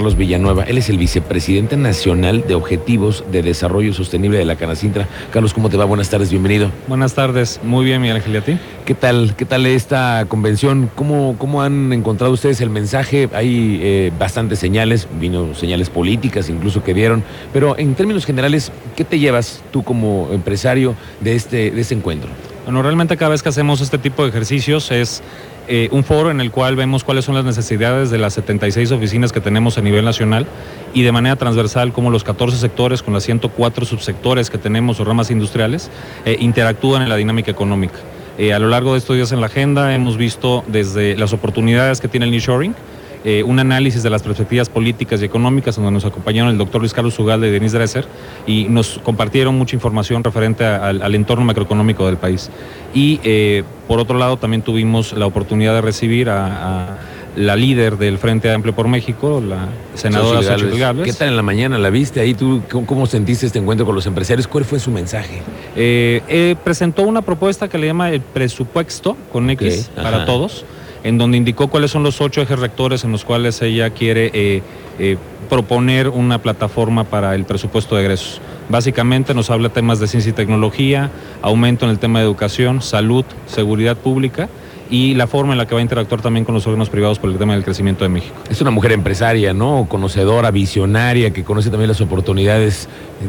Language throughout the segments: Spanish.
Carlos Villanueva. Él es el vicepresidente nacional de Objetivos de Desarrollo Sostenible de la Canacintra. Carlos, ¿cómo te va? Buenas tardes, bienvenido. Buenas tardes, muy bien, Miguel Ángel, ¿y a ti? ¿Qué tal? ¿Qué tal esta convención? ¿Cómo, cómo han encontrado ustedes el mensaje? Hay eh, bastantes señales, vino señales políticas incluso que dieron, pero en términos generales, ¿qué te llevas tú como empresario de este, de este encuentro? Bueno, realmente cada vez que hacemos este tipo de ejercicios es eh, un foro en el cual vemos cuáles son las necesidades de las 76 oficinas que tenemos a nivel nacional y de manera transversal cómo los 14 sectores con las 104 subsectores que tenemos o ramas industriales eh, interactúan en la dinámica económica. Eh, a lo largo de estos días en la agenda hemos visto desde las oportunidades que tiene el nearshoring, eh, un análisis de las perspectivas políticas y económicas, donde nos acompañaron el doctor Luis Carlos Ugalde y Denis Dresser, y nos compartieron mucha información referente al, entorno macroeconómico del país. Y eh, por otro lado, también tuvimos la oportunidad de recibir a, la líder del Frente Amplio por México, la senadora Xochitl Gálvez. ¿Qué tal en la mañana? ¿La viste ahí? ¿Tú cómo, sentiste este encuentro con los empresarios? ¿Cuál fue su mensaje? Eh, presentó una propuesta que le llama el presupuesto con X para todos en donde indicó cuáles son los ocho ejes rectores en los cuales ella quiere eh, eh, proponer una plataforma para el presupuesto de egresos. Básicamente nos habla temas de ciencia y tecnología, aumento en el tema de educación, salud, seguridad pública y la forma en la que va a interactuar también con los órganos privados por el tema del crecimiento de México. Es una mujer empresaria, ¿no? Conocedora, visionaria, que conoce también las oportunidades.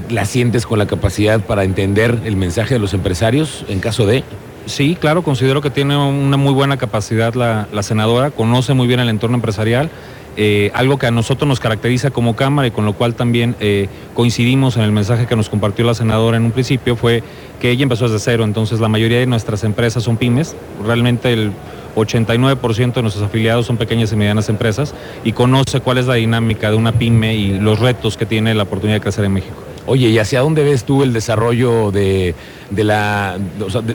¿La sientes con la capacidad para entender el mensaje de los empresarios en caso de...? Sí, claro, considero que tiene una muy buena capacidad la, senadora, conoce muy bien el entorno empresarial, eh, algo que a nosotros nos caracteriza como Cámara y con lo cual también eh, coincidimos en el mensaje que nos compartió la senadora en un principio, fue que ella empezó desde cero, entonces la mayoría de nuestras empresas son pymes, realmente el 89% de nuestros afiliados son pequeñas y medianas empresas y conoce cuál es la dinámica de una pyme y los retos que tiene la oportunidad de crecer en México. Oye, ¿y hacia dónde ves tú el desarrollo de, la,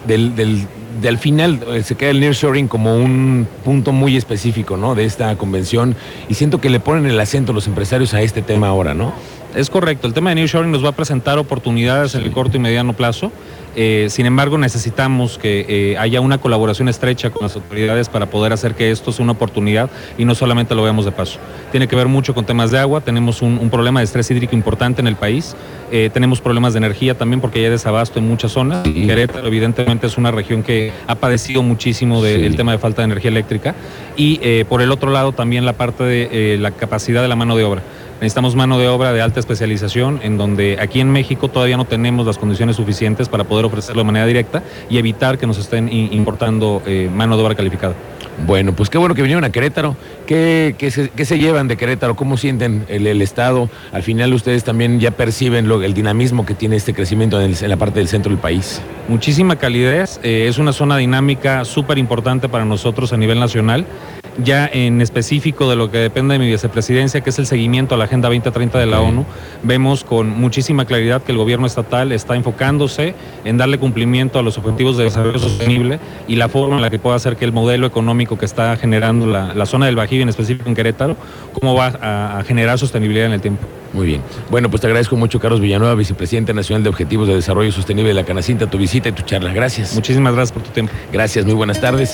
del, final? Eh, se queda el nearshoring como un punto muy específico, ¿no? De esta convención y siento que le ponen el acento los empresarios a este tema ahora, ¿no? Es correcto, el tema de nearshoring nos va a presentar oportunidades en el corto y mediano plazo. Eh, sin embargo, necesitamos que eh, haya una colaboración estrecha con las autoridades para poder hacer que esto sea una oportunidad y no solamente lo veamos de paso. Tiene que ver mucho con temas de agua, tenemos un, problema de estrés hídrico importante en el país, eh, tenemos problemas de energía también porque hay desabasto en muchas zonas. Querétaro evidentemente es una región que ha padecido muchísimo del tema de falta de energía eléctrica y por el otro lado también la parte de la capacidad de la mano de obra. Necesitamos mano de obra de alta especialización, en donde aquí en México todavía no tenemos las condiciones suficientes para poder ofrecerlo de manera directa y evitar que nos estén importando eh, mano de obra calificada. Bueno, pues qué bueno que vinieron a Querétaro. ¿Qué, se, llevan de Querétaro? ¿Cómo sienten el, Estado? Al final ustedes también ya perciben lo, el dinamismo que tiene este crecimiento en, la parte del centro del país. Muchísima calidez. Eh, es una zona dinámica súper importante para nosotros a nivel nacional ya en específico de lo que depende de mi vicepresidencia, que es el seguimiento a la Agenda 2030 de la ONU, vemos con muchísima claridad que el gobierno estatal está enfocándose en darle cumplimiento a los objetivos de desarrollo sostenible y la forma en la que puede hacer que el modelo económico que está generando la, zona del Bajío, en específico en Querétaro, cómo va a, a generar sostenibilidad en el tiempo. Muy bien. Bueno, pues te agradezco mucho, Carlos Villanueva, vicepresidente nacional de Objetivos de Desarrollo Sostenible de la Canacinta, tu visita y tu charla. Gracias. Muchísimas gracias por tu tiempo. Gracias, muy buenas tardes.